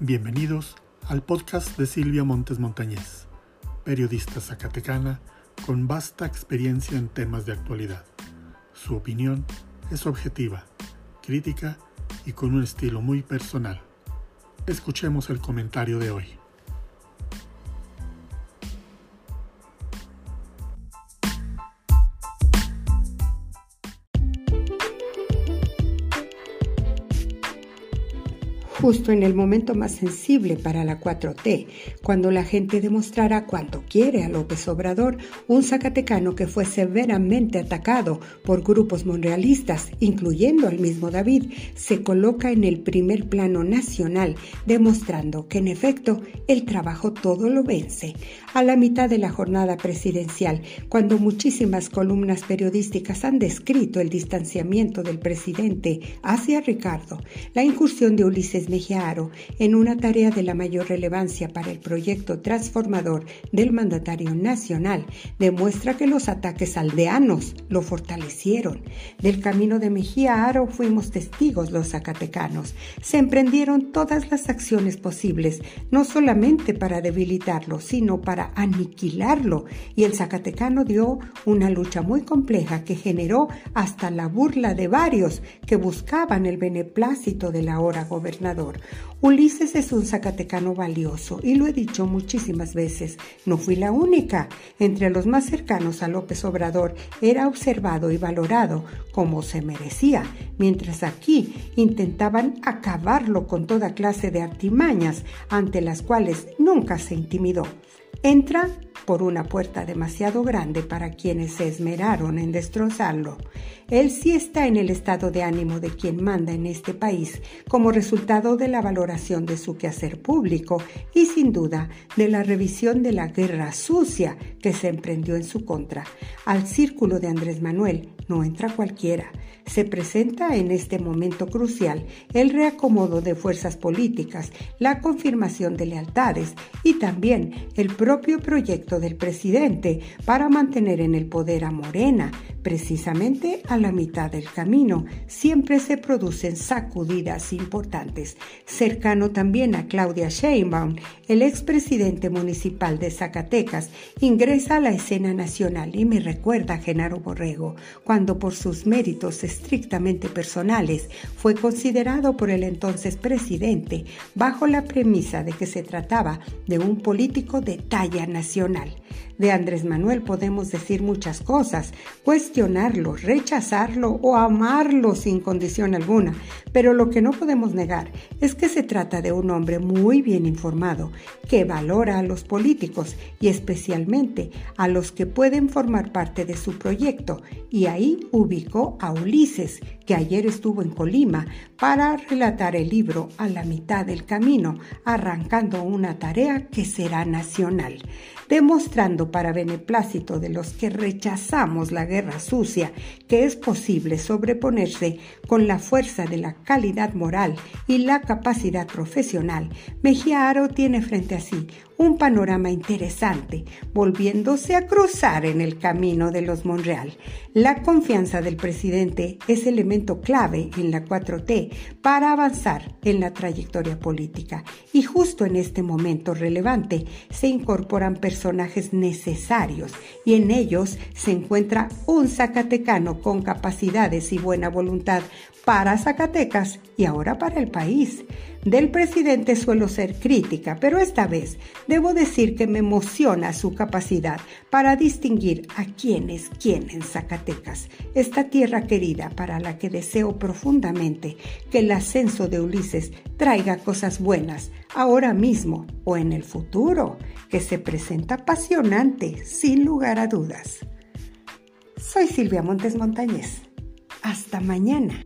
Bienvenidos al podcast de Silvia Montes Montañez, periodista zacatecana con vasta experiencia en temas de actualidad. Su opinión es objetiva, crítica y con un estilo muy personal. Escuchemos el comentario de hoy. Justo en el momento más sensible para la 4T, cuando la gente demostrará cuánto quiere a López Obrador, un zacatecano que fue severamente atacado por grupos monrealistas, incluyendo al mismo David, se coloca en el primer plano nacional, demostrando que en efecto el trabajo todo lo vence. A la mitad de la jornada presidencial, cuando muchísimas columnas periodísticas han descrito el distanciamiento del presidente hacia Ricardo, la incursión de Ulises Aro en una tarea de la mayor relevancia para el proyecto transformador del mandatario nacional demuestra que los ataques aldeanos lo fortalecieron. Del camino de Mejía Aro fuimos testigos los zacatecanos. Se emprendieron todas las acciones posibles, no solamente para debilitarlo, sino para aniquilarlo. Y el zacatecano dio una lucha muy compleja que generó hasta la burla de varios que buscaban el beneplácito del ahora Lord. Ulises es un zacatecano valioso y lo he dicho muchísimas veces, no fui la única. Entre los más cercanos a López Obrador era observado y valorado como se merecía, mientras aquí intentaban acabarlo con toda clase de artimañas ante las cuales nunca se intimidó. Entra por una puerta demasiado grande para quienes se esmeraron en destrozarlo. Él sí está en el estado de ánimo de quien manda en este país como resultado de la valoración de su quehacer público y sin duda de la revisión de la guerra sucia que se emprendió en su contra. Al círculo de Andrés Manuel no entra cualquiera. Se presenta en este momento crucial el reacomodo de fuerzas políticas, la confirmación de lealtades y también el propio proyecto del presidente para mantener en el poder a Morena, precisamente a la mitad del camino. Siempre se producen sacudidas importantes. Cercano también a Claudia Sheinbaum, el expresidente municipal de Zacatecas, ingresa a la escena nacional y me recuerda a Genaro Borrego, cuando por sus méritos estrictamente personales fue considerado por el entonces presidente bajo la premisa de que se trataba de un político de talla nacional. De Andrés Manuel podemos decir muchas cosas, cuestionarlo, rechazarlo o amarlo sin condición alguna, pero lo que no podemos negar es que se trata de un hombre muy bien informado, que valora a los políticos y especialmente a los que pueden formar parte de su proyecto, y ahí ubicó a Ulises, que ayer estuvo en Colima para relatar el libro a la mitad del camino, arrancando una tarea que será nacional, demostrando para beneplácito de los que rechazamos la guerra sucia que es posible sobreponerse con la fuerza de la calidad moral y la capacidad profesional, Mejía Aro tiene frente a sí un panorama interesante, volviéndose a cruzar en el camino de los Monreal. La confianza del presidente es clave en la 4T para avanzar en la trayectoria política y justo en este momento relevante se incorporan personajes necesarios y en ellos se encuentra un zacatecano con capacidades y buena voluntad para Zacatecas y ahora para el país. Del presidente suelo ser crítica, pero esta vez debo decir que me emociona su capacidad para distinguir a quién es quién en Zacatecas, esta tierra querida para la que deseo profundamente que el ascenso de Ulises traiga cosas buenas ahora mismo o en el futuro, que se presenta apasionante, sin lugar a dudas. Soy Silvia Montes Montañez. Hasta mañana.